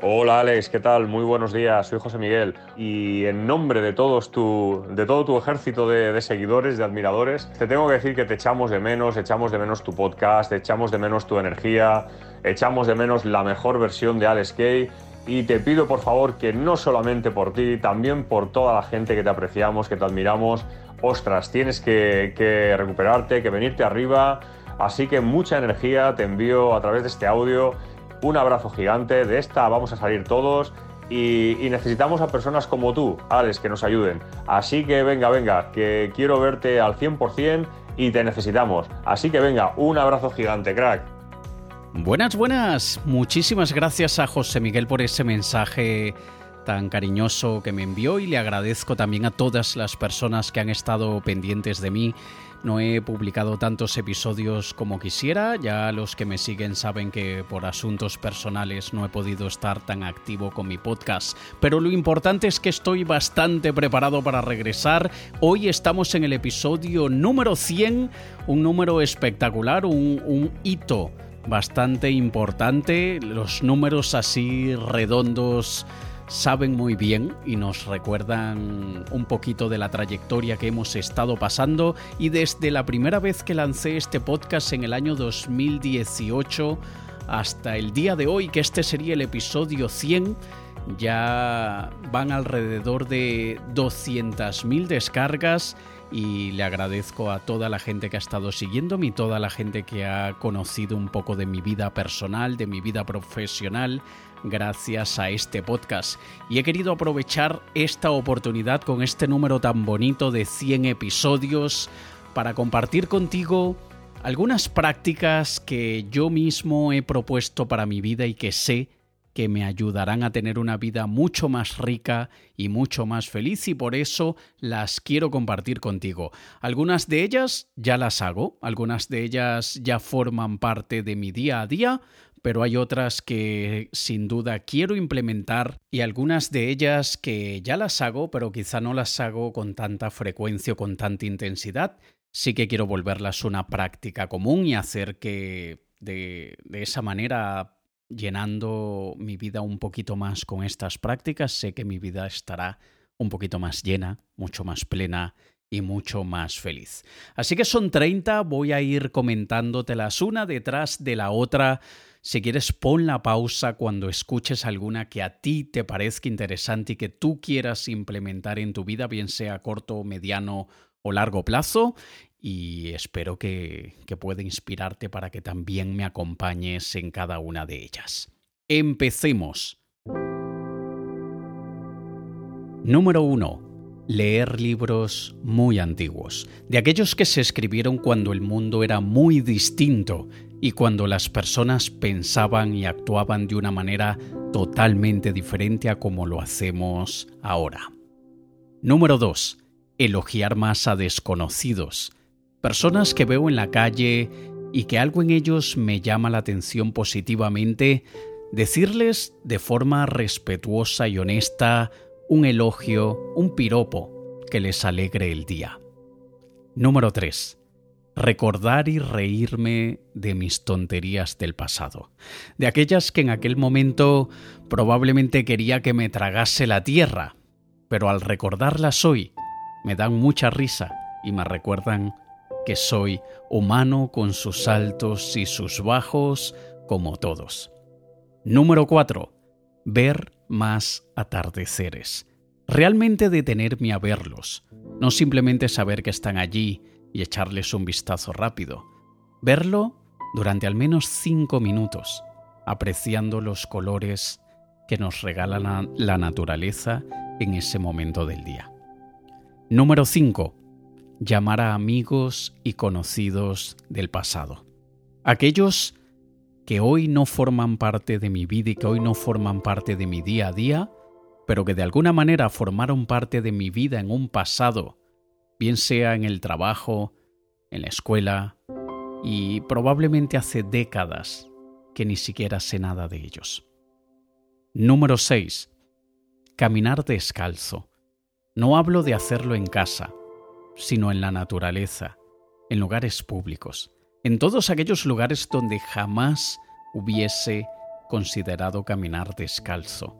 Hola Alex, ¿qué tal? Muy buenos días, soy José Miguel. Y en nombre de, todos tu, de todo tu ejército de, seguidores, de admiradores, te tengo que decir que te echamos de menos, echamos de menos tu podcast, echamos de menos tu energía, echamos de menos la mejor versión de Alex Kay. Y te pido por favor que no solamente por ti, también por toda la gente que te apreciamos, que te admiramos, ostras, tienes que, que recuperarte, que venirte arriba, así que mucha energía te envío a través de este audio un abrazo gigante, de esta vamos a salir todos y, necesitamos a personas como tú, Alex, que nos ayuden. Así que venga, venga, que quiero verte al 100% y te necesitamos. Así que venga, un abrazo gigante, crack. Buenas, buenas. Muchísimas gracias a José Miguel por ese mensaje tan cariñoso que me envió y le agradezco también a todas las personas que han estado pendientes de mí no he publicado tantos episodios como quisiera, ya los que me siguen saben que por asuntos personales no he podido estar tan activo con mi podcast, pero lo importante es que estoy bastante preparado para regresar. Hoy estamos en el episodio número 100, un número espectacular, un, hito bastante importante, los números así redondos saben muy bien y nos recuerdan un poquito de la trayectoria que hemos estado pasando. Y desde la primera vez que lancé este podcast en el año 2018 hasta el día de hoy, que este sería el episodio 100, ya van alrededor de 200.000 descargas y le agradezco a toda la gente que ha estado siguiéndome y toda la gente que ha conocido un poco de mi vida personal, de mi vida profesional, gracias a este podcast. Y he querido aprovechar esta oportunidad con este número tan bonito de 100 episodios para compartir contigo algunas prácticas que yo mismo he propuesto para mi vida y que sé que me ayudarán a tener una vida mucho más rica y mucho más feliz y por eso las quiero compartir contigo. Algunas de ellas ya las hago, algunas de ellas ya forman parte de mi día a día, pero hay otras que sin duda quiero implementar y algunas de ellas que ya las hago, pero quizá no las hago con tanta frecuencia o con tanta intensidad. Sí que quiero volverlas una práctica común y hacer que de, de esa manera llenando mi vida un poquito más con estas prácticas, sé que mi vida estará un poquito más llena, mucho más plena y mucho más feliz. Así que son 30, voy a ir comentándotelas una detrás de la otra. Si quieres, pon la pausa cuando escuches alguna que a ti te parezca interesante y que tú quieras implementar en tu vida, bien sea corto, mediano o largo plazo y espero que, que pueda inspirarte para que también me acompañes en cada una de ellas. Empecemos. Número 1. Leer libros muy antiguos, de aquellos que se escribieron cuando el mundo era muy distinto y cuando las personas pensaban y actuaban de una manera totalmente diferente a como lo hacemos ahora. Número 2. Elogiar más a desconocidos, personas que veo en la calle y que algo en ellos me llama la atención positivamente, decirles de forma respetuosa y honesta un elogio, un piropo que les alegre el día. Número 3. Recordar y reírme de mis tonterías del pasado, de aquellas que en aquel momento probablemente quería que me tragase la tierra, pero al recordarlas hoy me dan mucha risa y me recuerdan que soy humano con sus altos y sus bajos como todos. Número 4. Ver más atardeceres. Realmente detenerme a verlos, no simplemente saber que están allí y echarles un vistazo rápido. Verlo durante al menos cinco minutos, apreciando los colores que nos regala la naturaleza en ese momento del día. Número 5 llamar a amigos y conocidos del pasado. Aquellos que hoy no forman parte de mi vida y que hoy no forman parte de mi día a día, pero que de alguna manera formaron parte de mi vida en un pasado, bien sea en el trabajo, en la escuela, y probablemente hace décadas que ni siquiera sé nada de ellos. Número 6. Caminar descalzo. No hablo de hacerlo en casa, sino en la naturaleza, en lugares públicos, en todos aquellos lugares donde jamás hubiese considerado caminar descalzo.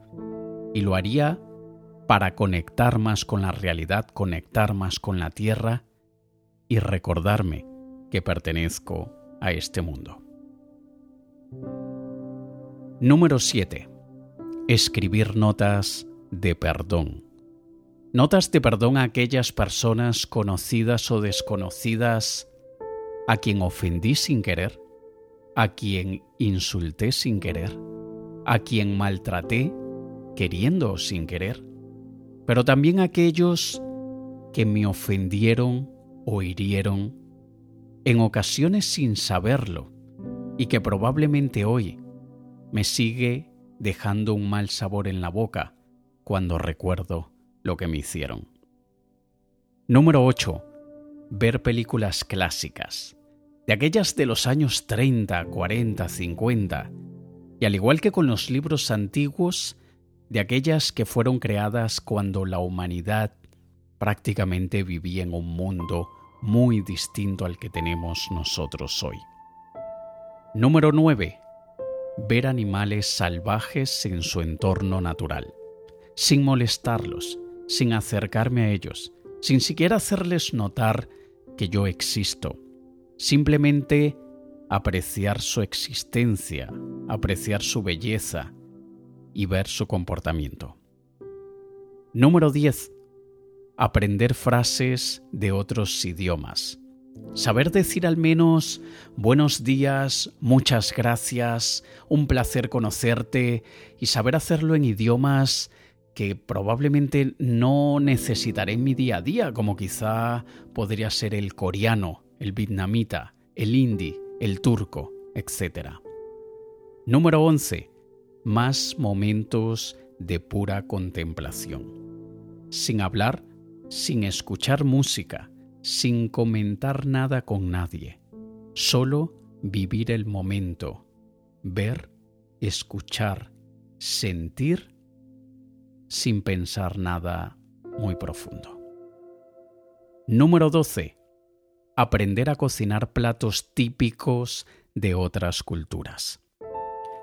Y lo haría para conectar más con la realidad, conectar más con la tierra y recordarme que pertenezco a este mundo. Número 7. Escribir notas de perdón. Notas de perdón a aquellas personas conocidas o desconocidas a quien ofendí sin querer, a quien insulté sin querer, a quien maltraté queriendo sin querer, pero también a aquellos que me ofendieron o hirieron en ocasiones sin saberlo y que probablemente hoy me sigue dejando un mal sabor en la boca cuando recuerdo lo que me hicieron. Número 8. Ver películas clásicas, de aquellas de los años 30, 40, 50, y al igual que con los libros antiguos, de aquellas que fueron creadas cuando la humanidad prácticamente vivía en un mundo muy distinto al que tenemos nosotros hoy. Número 9. Ver animales salvajes en su entorno natural, sin molestarlos, sin acercarme a ellos, sin siquiera hacerles notar que yo existo. Simplemente apreciar su existencia, apreciar su belleza y ver su comportamiento. Número 10 aprender frases de otros idiomas. Saber decir al menos buenos días, muchas gracias, un placer conocerte y saber hacerlo en idiomas que probablemente no necesitaré en mi día a día, como quizá podría ser el coreano, el vietnamita, el hindi, el turco, etc. Número 11. Más momentos de pura contemplación. Sin hablar, sin escuchar música, sin comentar nada con nadie, solo vivir el momento, ver, escuchar, sentir, sin pensar nada muy profundo. Número 12. Aprender a cocinar platos típicos de otras culturas.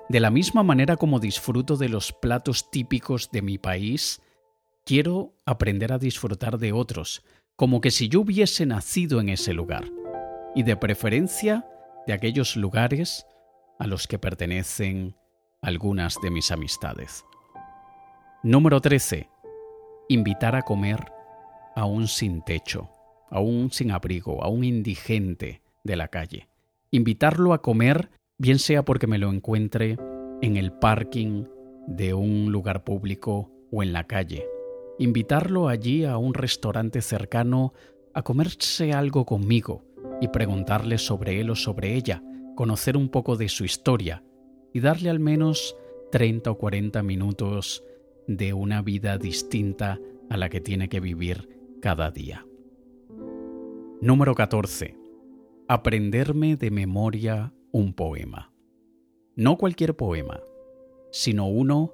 De la misma manera como disfruto de los platos típicos de mi país, Quiero aprender a disfrutar de otros, como que si yo hubiese nacido en ese lugar, y de preferencia de aquellos lugares a los que pertenecen algunas de mis amistades. Número 13. Invitar a comer a un sin techo, a un sin abrigo, a un indigente de la calle. Invitarlo a comer, bien sea porque me lo encuentre en el parking de un lugar público o en la calle, invitarlo allí a un restaurante cercano a comerse algo conmigo y preguntarle sobre él o sobre ella, conocer un poco de su historia y darle al menos 30 o 40 minutos de una vida distinta a la que tiene que vivir cada día. Número 14. Aprenderme de memoria un poema. No cualquier poema, sino uno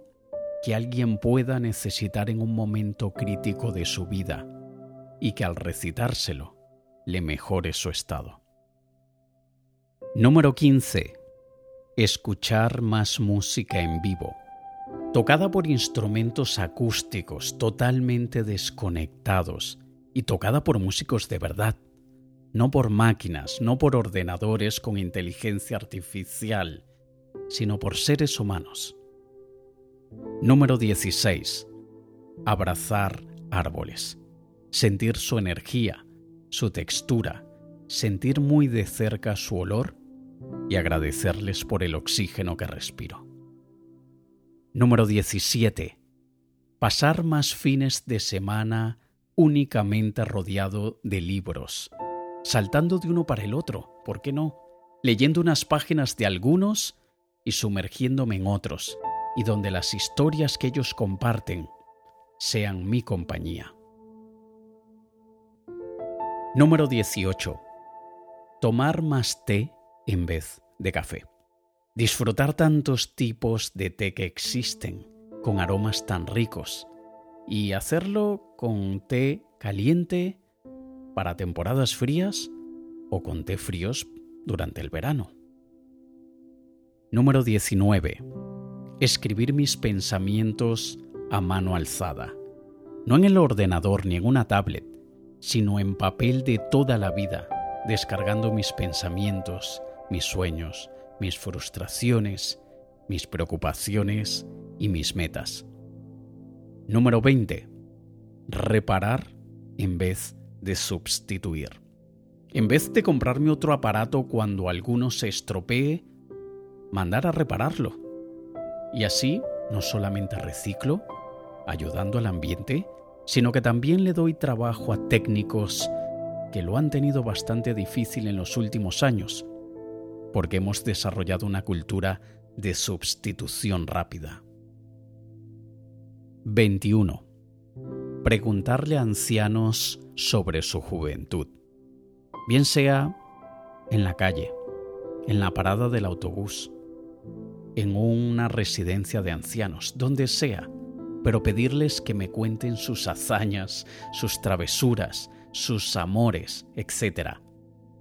que alguien pueda necesitar en un momento crítico de su vida y que al recitárselo le mejore su estado. Número 15. Escuchar más música en vivo, tocada por instrumentos acústicos totalmente desconectados y tocada por músicos de verdad, no por máquinas, no por ordenadores con inteligencia artificial, sino por seres humanos Número 16. Abrazar árboles. Sentir su energía, su textura, sentir muy de cerca su olor y agradecerles por el oxígeno que respiro. Número 17. Pasar más fines de semana únicamente rodeado de libros, saltando de uno para el otro, ¿por qué no? Leyendo unas páginas de algunos y sumergiéndome en otros, y donde las historias que ellos comparten sean mi compañía. Número 18. Tomar más té en vez de café. Disfrutar tantos tipos de té que existen, con aromas tan ricos, y hacerlo con té caliente para temporadas frías o con té fríos durante el verano. Número 19 escribir mis pensamientos a mano alzada, no en el ordenador ni en una tablet, sino en papel de toda la vida, descargando mis pensamientos, mis sueños, mis frustraciones, mis preocupaciones y mis metas. Número 20. Reparar en vez de sustituir. En vez de comprarme otro aparato cuando alguno se estropee, mandar a repararlo. Y así no solamente reciclo, ayudando al ambiente, sino que también le doy trabajo a técnicos que lo han tenido bastante difícil en los últimos años, porque hemos desarrollado una cultura de sustitución rápida. 21. Preguntarle a ancianos sobre su juventud. Bien sea en la calle, en la parada del autobús, en una residencia de ancianos, donde sea, pero pedirles que me cuenten sus hazañas, sus travesuras, sus amores, etc.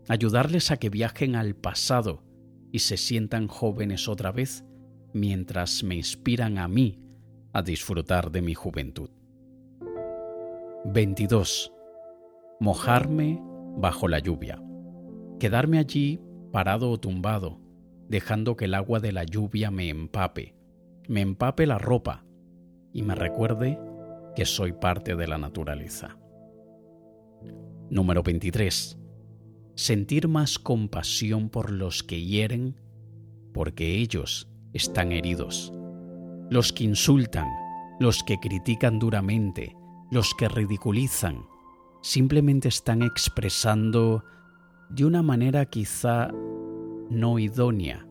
Ayudarles a que viajen al pasado y se sientan jóvenes otra vez mientras me inspiran a mí a disfrutar de mi juventud. 22. Mojarme bajo la lluvia. Quedarme allí parado o tumbado, dejando que el agua de la lluvia me empape, me empape la ropa y me recuerde que soy parte de la naturaleza. Número 23. Sentir más compasión por los que hieren porque ellos están heridos. Los que insultan, los que critican duramente, los que ridiculizan, simplemente están expresando de una manera quizá no idónea,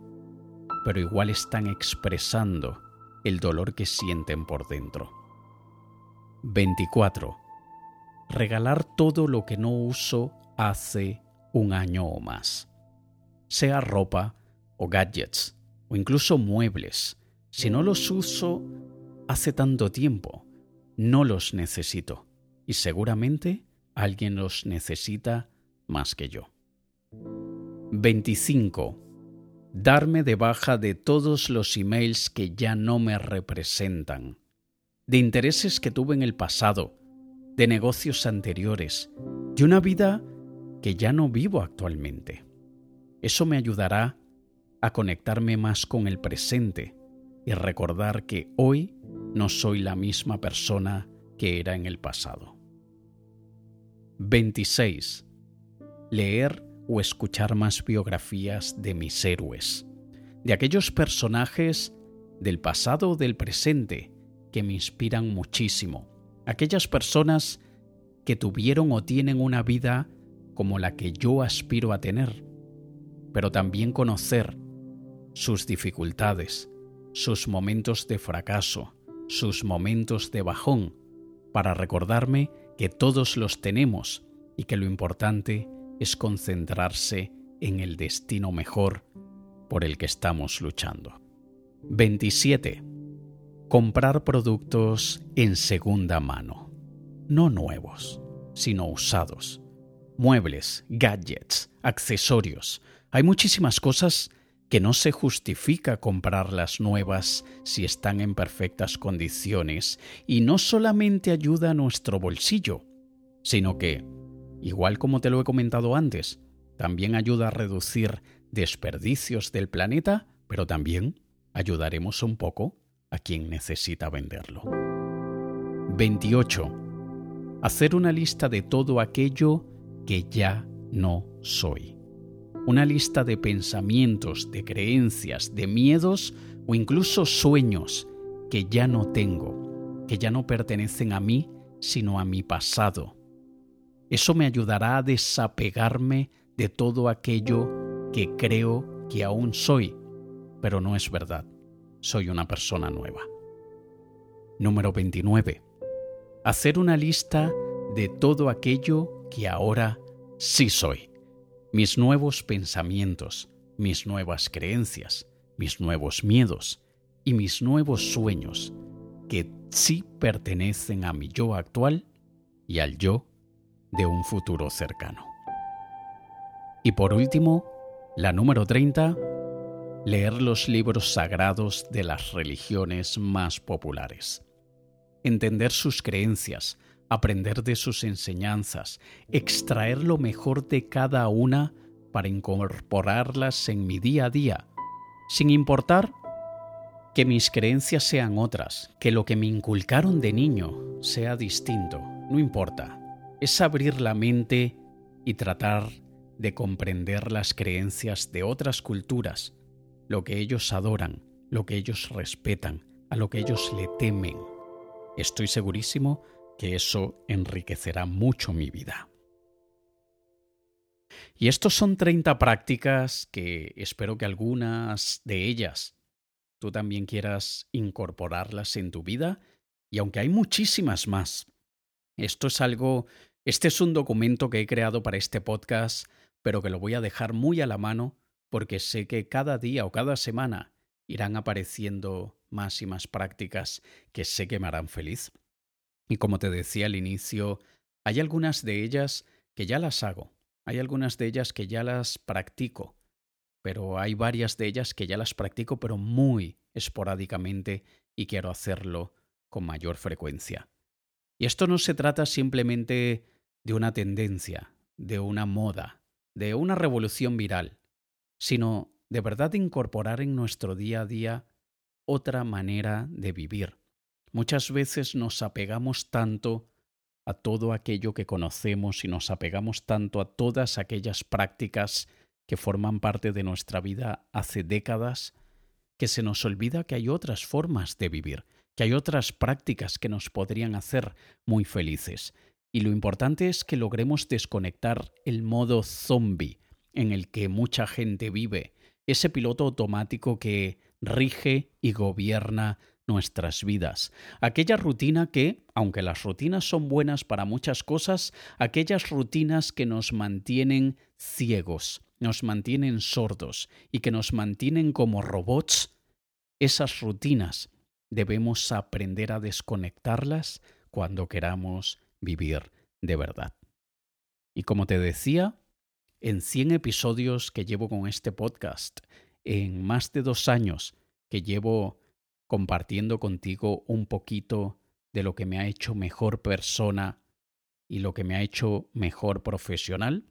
pero igual están expresando el dolor que sienten por dentro. 24. Regalar todo lo que no uso hace un año o más. Sea ropa o gadgets o incluso muebles. Si no los uso hace tanto tiempo, no los necesito y seguramente alguien los necesita más que yo. 25. Darme de baja de todos los emails que ya no me representan, de intereses que tuve en el pasado, de negocios anteriores, de una vida que ya no vivo actualmente. Eso me ayudará a conectarme más con el presente y recordar que hoy no soy la misma persona que era en el pasado. 26. Leer o escuchar más biografías de mis héroes, de aquellos personajes del pasado o del presente que me inspiran muchísimo, aquellas personas que tuvieron o tienen una vida como la que yo aspiro a tener, pero también conocer sus dificultades, sus momentos de fracaso, sus momentos de bajón, para recordarme que todos los tenemos y que lo importante es concentrarse en el destino mejor por el que estamos luchando. 27. Comprar productos en segunda mano, no nuevos, sino usados. Muebles, gadgets, accesorios. Hay muchísimas cosas que no se justifica comprarlas nuevas si están en perfectas condiciones y no solamente ayuda a nuestro bolsillo, sino que, igual como te lo he comentado antes, también ayuda a reducir desperdicios del planeta, pero también ayudaremos un poco a quien necesita venderlo. 28. Hacer una lista de todo aquello que ya no soy una lista de pensamientos, de creencias, de miedos o incluso sueños que ya no tengo, que ya no pertenecen a mí, sino a mi pasado. Eso me ayudará a desapegarme de todo aquello que creo que aún soy, pero no es verdad. Soy una persona nueva. Número 29. Hacer una lista de todo aquello que ahora sí soy mis nuevos pensamientos, mis nuevas creencias, mis nuevos miedos y mis nuevos sueños, que sí pertenecen a mi yo actual y al yo de un futuro cercano. Y por último, la número 30, leer los libros sagrados de las religiones más populares, entender sus creencias, aprender de sus enseñanzas, extraer lo mejor de cada una para incorporarlas en mi día a día, sin importar que mis creencias sean otras, que lo que me inculcaron de niño sea distinto, no importa. Es abrir la mente y tratar de comprender las creencias de otras culturas, lo que ellos adoran, lo que ellos respetan, a lo que ellos le temen. Estoy segurísimo que eso enriquecerá mucho mi vida. Y estos son 30 prácticas que espero que algunas de ellas tú también quieras incorporarlas en tu vida. Y aunque hay muchísimas más, esto es algo, este es un documento que he creado para este podcast, pero que lo voy a dejar muy a la mano porque sé que cada día o cada semana irán apareciendo más y más prácticas que sé que me harán feliz. Y como te decía al inicio, hay algunas de ellas que ya las hago, hay algunas de ellas que ya las practico, pero hay varias de ellas que ya las practico, pero muy esporádicamente y quiero hacerlo con mayor frecuencia. Y esto no se trata simplemente de una tendencia, de una moda, de una revolución viral, sino de verdad incorporar en nuestro día a día otra manera de vivir. Muchas veces nos apegamos tanto a todo aquello que conocemos y nos apegamos tanto a todas aquellas prácticas que forman parte de nuestra vida hace décadas, que se nos olvida que hay otras formas de vivir, que hay otras prácticas que nos podrían hacer muy felices. Y lo importante es que logremos desconectar el modo zombie en el que mucha gente vive, ese piloto automático que rige y gobierna nuestras vidas. Aquella rutina que, aunque las rutinas son buenas para muchas cosas, aquellas rutinas que nos mantienen ciegos, nos mantienen sordos y que nos mantienen como robots, esas rutinas debemos aprender a desconectarlas cuando queramos vivir de verdad. Y como te decía, en 100 episodios que llevo con este podcast, en más de dos años que llevo compartiendo contigo un poquito de lo que me ha hecho mejor persona y lo que me ha hecho mejor profesional,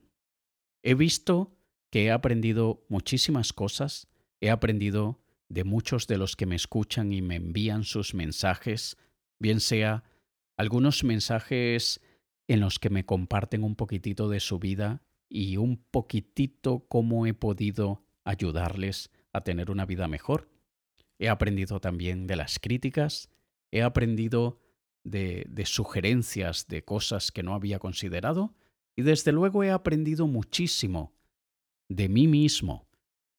he visto que he aprendido muchísimas cosas, he aprendido de muchos de los que me escuchan y me envían sus mensajes, bien sea algunos mensajes en los que me comparten un poquitito de su vida y un poquitito cómo he podido ayudarles a tener una vida mejor. He aprendido también de las críticas, he aprendido de, sugerencias de cosas que no había considerado y desde luego he aprendido muchísimo de mí mismo.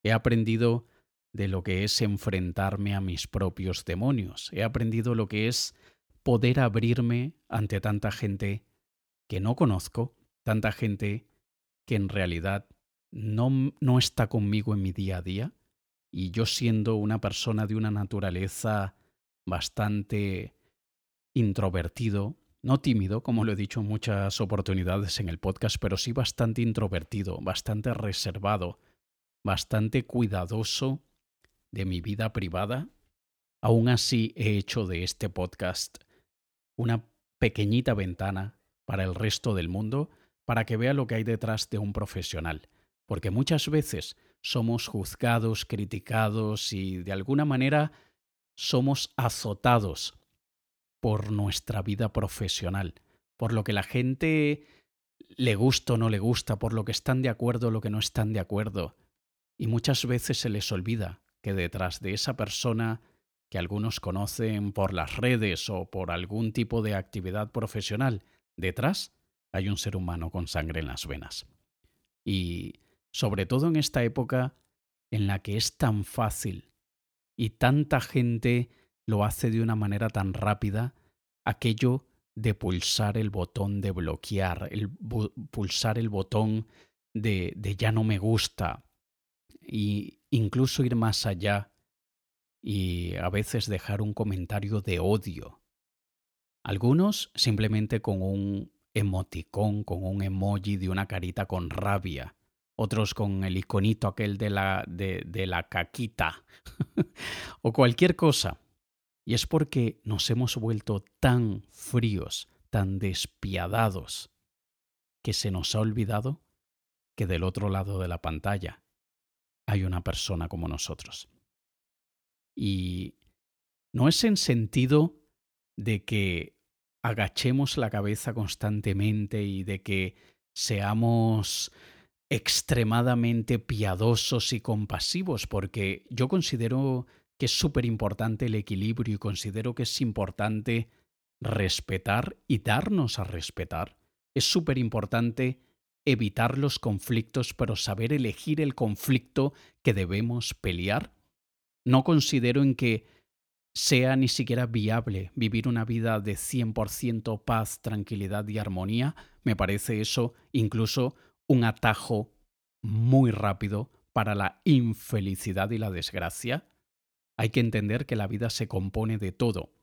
He aprendido de lo que es enfrentarme a mis propios demonios. He aprendido lo que es poder abrirme ante tanta gente que no conozco, tanta gente que en realidad no, no está conmigo en mi día a día, y yo siendo una persona de una naturaleza bastante introvertido, no tímido, como lo he dicho en muchas oportunidades en el podcast, pero sí bastante introvertido, bastante reservado, bastante cuidadoso de mi vida privada, aún así he hecho de este podcast una pequeñita ventana para el resto del mundo, para que vea lo que hay detrás de un profesional. Porque muchas veces somos juzgados, criticados y de alguna manera somos azotados por nuestra vida profesional, por lo que la gente le gusta o no le gusta, por lo que están de acuerdo o lo que no están de acuerdo. Y muchas veces se les olvida que detrás de esa persona que algunos conocen por las redes o por algún tipo de actividad profesional, detrás hay un ser humano con sangre en las venas. Y sobre todo en esta época en la que es tan fácil y tanta gente lo hace de una manera tan rápida aquello de pulsar el botón de bloquear, el pulsar el botón de, de ya no me gusta y incluso ir más allá y a veces dejar un comentario de odio. Algunos simplemente con un emoticón, con un emoji de una carita con rabia otros con el iconito aquel de la, de, de la caquita, o cualquier cosa. Y es porque nos hemos vuelto tan fríos, tan despiadados, que se nos ha olvidado que del otro lado de la pantalla hay una persona como nosotros. Y no es en sentido de que agachemos la cabeza constantemente y de que seamos extremadamente piadosos y compasivos, porque yo considero que es súper importante el equilibrio y considero que es importante respetar y darnos a respetar. Es súper importante evitar los conflictos, pero saber elegir el conflicto que debemos pelear. No considero en que sea ni siquiera viable vivir una vida de 100% paz, tranquilidad y armonía, me parece eso incluso un atajo muy rápido para la infelicidad y la desgracia. Hay que entender que la vida se compone de todo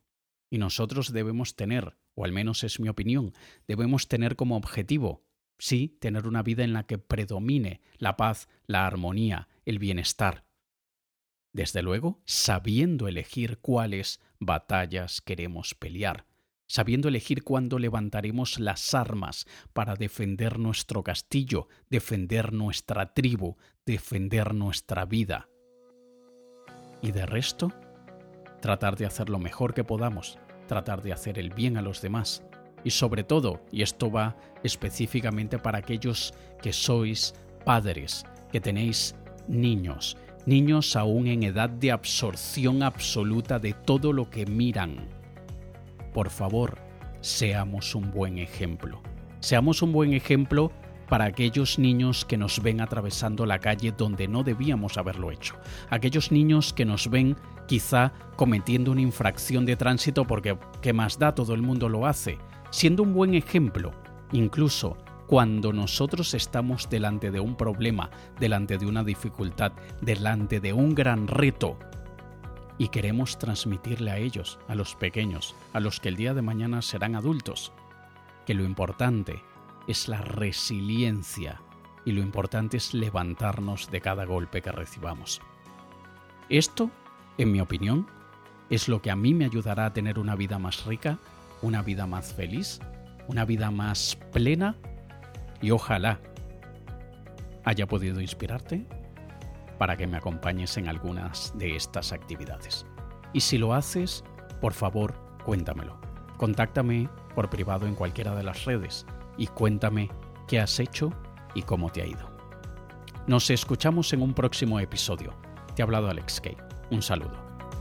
y nosotros debemos tener, o al menos es mi opinión, debemos tener como objetivo, sí, tener una vida en la que predomine la paz, la armonía, el bienestar, desde luego, sabiendo elegir cuáles batallas queremos pelear, sabiendo elegir cuándo levantaremos las armas para defender nuestro castillo, defender nuestra tribu, defender nuestra vida. Y de resto, tratar de hacer lo mejor que podamos, tratar de hacer el bien a los demás. Y sobre todo, y esto va específicamente para aquellos que sois padres, que tenéis niños, niños aún en edad de absorción absoluta de todo lo que miran. Por favor, seamos un buen ejemplo. Seamos un buen ejemplo para aquellos niños que nos ven atravesando la calle donde no debíamos haberlo hecho. Aquellos niños que nos ven quizá cometiendo una infracción de tránsito porque ¿qué más da? Todo el mundo lo hace. Siendo un buen ejemplo, incluso cuando nosotros estamos delante de un problema, delante de una dificultad, delante de un gran reto, y queremos transmitirle a ellos, a los pequeños, a los que el día de mañana serán adultos, que lo importante es la resiliencia y lo importante es levantarnos de cada golpe que recibamos. Esto, en mi opinión, es lo que a mí me ayudará a tener una vida más rica, una vida más feliz, una vida más plena y ojalá haya podido inspirarte para que me acompañes en algunas de estas actividades. Y si lo haces, por favor, cuéntamelo. Contáctame por privado en cualquiera de las redes y cuéntame qué has hecho y cómo te ha ido. Nos escuchamos en un próximo episodio. Te ha hablado Alex Kay. Un saludo.